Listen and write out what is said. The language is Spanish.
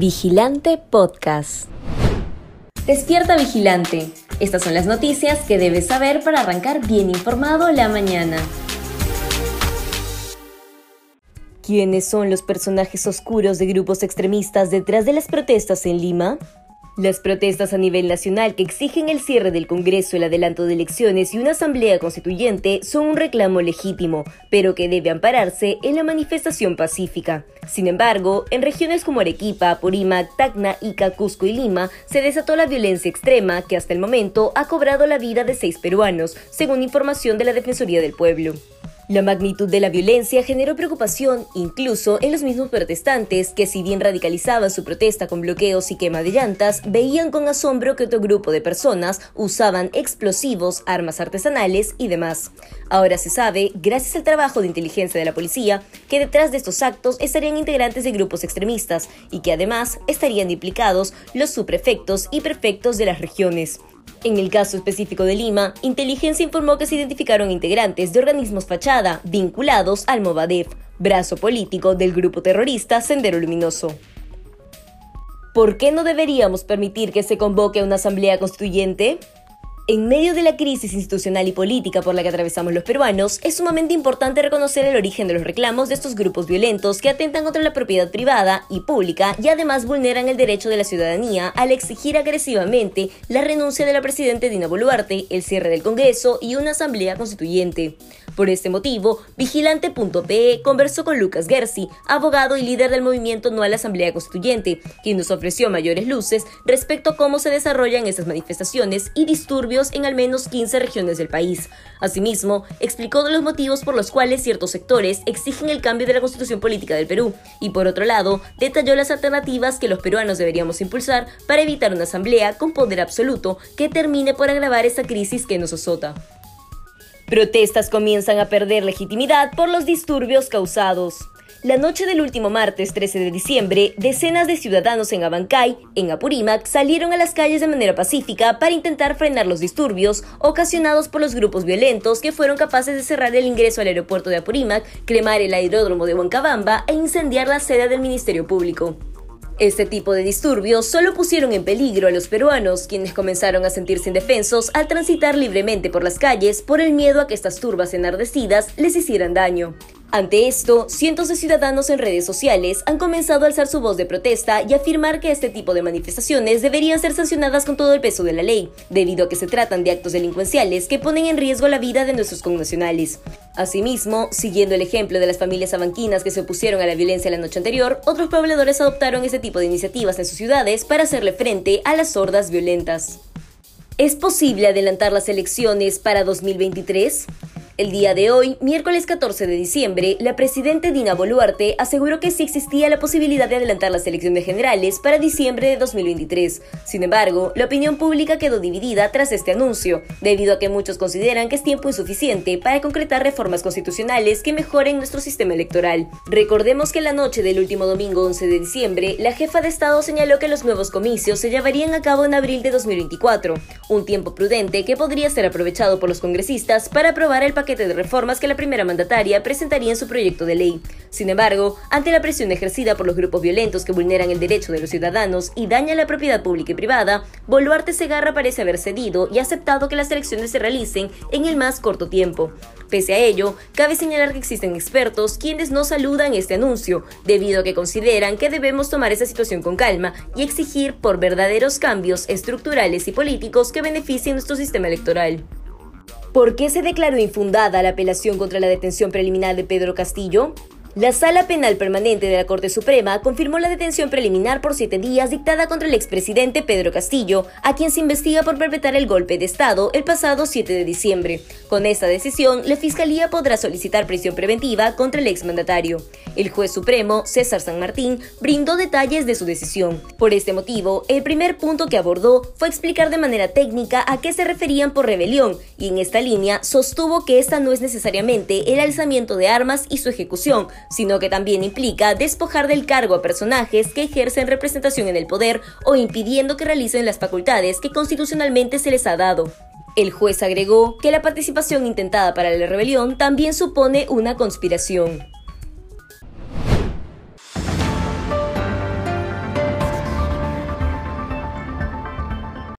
Vigilante Podcast. Despierta Vigilante. Estas son las noticias que debes saber para arrancar bien informado la mañana. ¿Quiénes son los personajes oscuros de grupos extremistas detrás de las protestas en Lima? Las protestas a nivel nacional que exigen el cierre del Congreso, el adelanto de elecciones y una asamblea constituyente son un reclamo legítimo, pero que debe ampararse en la manifestación pacífica. Sin embargo, en regiones como Arequipa, Purímac, Tacna, Ica, Cusco y Lima se desató la violencia extrema que hasta el momento ha cobrado la vida de seis peruanos, según información de la Defensoría del Pueblo. La magnitud de la violencia generó preocupación incluso en los mismos protestantes que si bien radicalizaban su protesta con bloqueos y quema de llantas, veían con asombro que otro grupo de personas usaban explosivos, armas artesanales y demás. Ahora se sabe, gracias al trabajo de inteligencia de la policía, que detrás de estos actos estarían integrantes de grupos extremistas y que además estarían implicados los subprefectos y prefectos de las regiones. En el caso específico de Lima, Inteligencia informó que se identificaron integrantes de organismos fachada vinculados al Movadef, brazo político del grupo terrorista Sendero Luminoso. ¿Por qué no deberíamos permitir que se convoque a una asamblea constituyente? En medio de la crisis institucional y política por la que atravesamos los peruanos, es sumamente importante reconocer el origen de los reclamos de estos grupos violentos que atentan contra la propiedad privada y pública y además vulneran el derecho de la ciudadanía al exigir agresivamente la renuncia de la presidenta Dina Boluarte, el cierre del Congreso y una asamblea constituyente. Por este motivo, Vigilante.pe conversó con Lucas Gersi, abogado y líder del movimiento No a la Asamblea Constituyente, quien nos ofreció mayores luces respecto a cómo se desarrollan estas manifestaciones y disturbios en al menos 15 regiones del país. Asimismo, explicó los motivos por los cuales ciertos sectores exigen el cambio de la constitución política del Perú y por otro lado, detalló las alternativas que los peruanos deberíamos impulsar para evitar una asamblea con poder absoluto que termine por agravar esta crisis que nos azota. Protestas comienzan a perder legitimidad por los disturbios causados. La noche del último martes 13 de diciembre, decenas de ciudadanos en Abancay, en Apurímac, salieron a las calles de manera pacífica para intentar frenar los disturbios ocasionados por los grupos violentos que fueron capaces de cerrar el ingreso al aeropuerto de Apurímac, cremar el aeródromo de Huancabamba e incendiar la sede del Ministerio Público. Este tipo de disturbios solo pusieron en peligro a los peruanos, quienes comenzaron a sentirse indefensos al transitar libremente por las calles por el miedo a que estas turbas enardecidas les hicieran daño. Ante esto, cientos de ciudadanos en redes sociales han comenzado a alzar su voz de protesta y afirmar que este tipo de manifestaciones deberían ser sancionadas con todo el peso de la ley, debido a que se tratan de actos delincuenciales que ponen en riesgo la vida de nuestros connacionales. Asimismo, siguiendo el ejemplo de las familias abanquinas que se opusieron a la violencia la noche anterior, otros pobladores adoptaron este tipo de iniciativas en sus ciudades para hacerle frente a las hordas violentas. ¿Es posible adelantar las elecciones para 2023? El día de hoy, miércoles 14 de diciembre, la presidenta Dina Boluarte aseguró que sí existía la posibilidad de adelantar las elecciones generales para diciembre de 2023. Sin embargo, la opinión pública quedó dividida tras este anuncio, debido a que muchos consideran que es tiempo insuficiente para concretar reformas constitucionales que mejoren nuestro sistema electoral. Recordemos que la noche del último domingo 11 de diciembre, la jefa de Estado señaló que los nuevos comicios se llevarían a cabo en abril de 2024, un tiempo prudente que podría ser aprovechado por los congresistas para aprobar el de reformas que la primera mandataria presentaría en su proyecto de ley. Sin embargo, ante la presión ejercida por los grupos violentos que vulneran el derecho de los ciudadanos y dañan la propiedad pública y privada, Boluarte Segarra parece haber cedido y aceptado que las elecciones se realicen en el más corto tiempo. Pese a ello, cabe señalar que existen expertos quienes no saludan este anuncio, debido a que consideran que debemos tomar esa situación con calma y exigir por verdaderos cambios estructurales y políticos que beneficien nuestro sistema electoral. ¿Por qué se declaró infundada la apelación contra la detención preliminar de Pedro Castillo? La Sala Penal Permanente de la Corte Suprema confirmó la detención preliminar por siete días dictada contra el expresidente Pedro Castillo, a quien se investiga por perpetrar el golpe de Estado el pasado 7 de diciembre. Con esta decisión, la Fiscalía podrá solicitar prisión preventiva contra el exmandatario. El juez supremo, César San Martín, brindó detalles de su decisión. Por este motivo, el primer punto que abordó fue explicar de manera técnica a qué se referían por rebelión, y en esta línea sostuvo que esta no es necesariamente el alzamiento de armas y su ejecución, sino que también implica despojar del cargo a personajes que ejercen representación en el poder o impidiendo que realicen las facultades que constitucionalmente se les ha dado. El juez agregó que la participación intentada para la rebelión también supone una conspiración.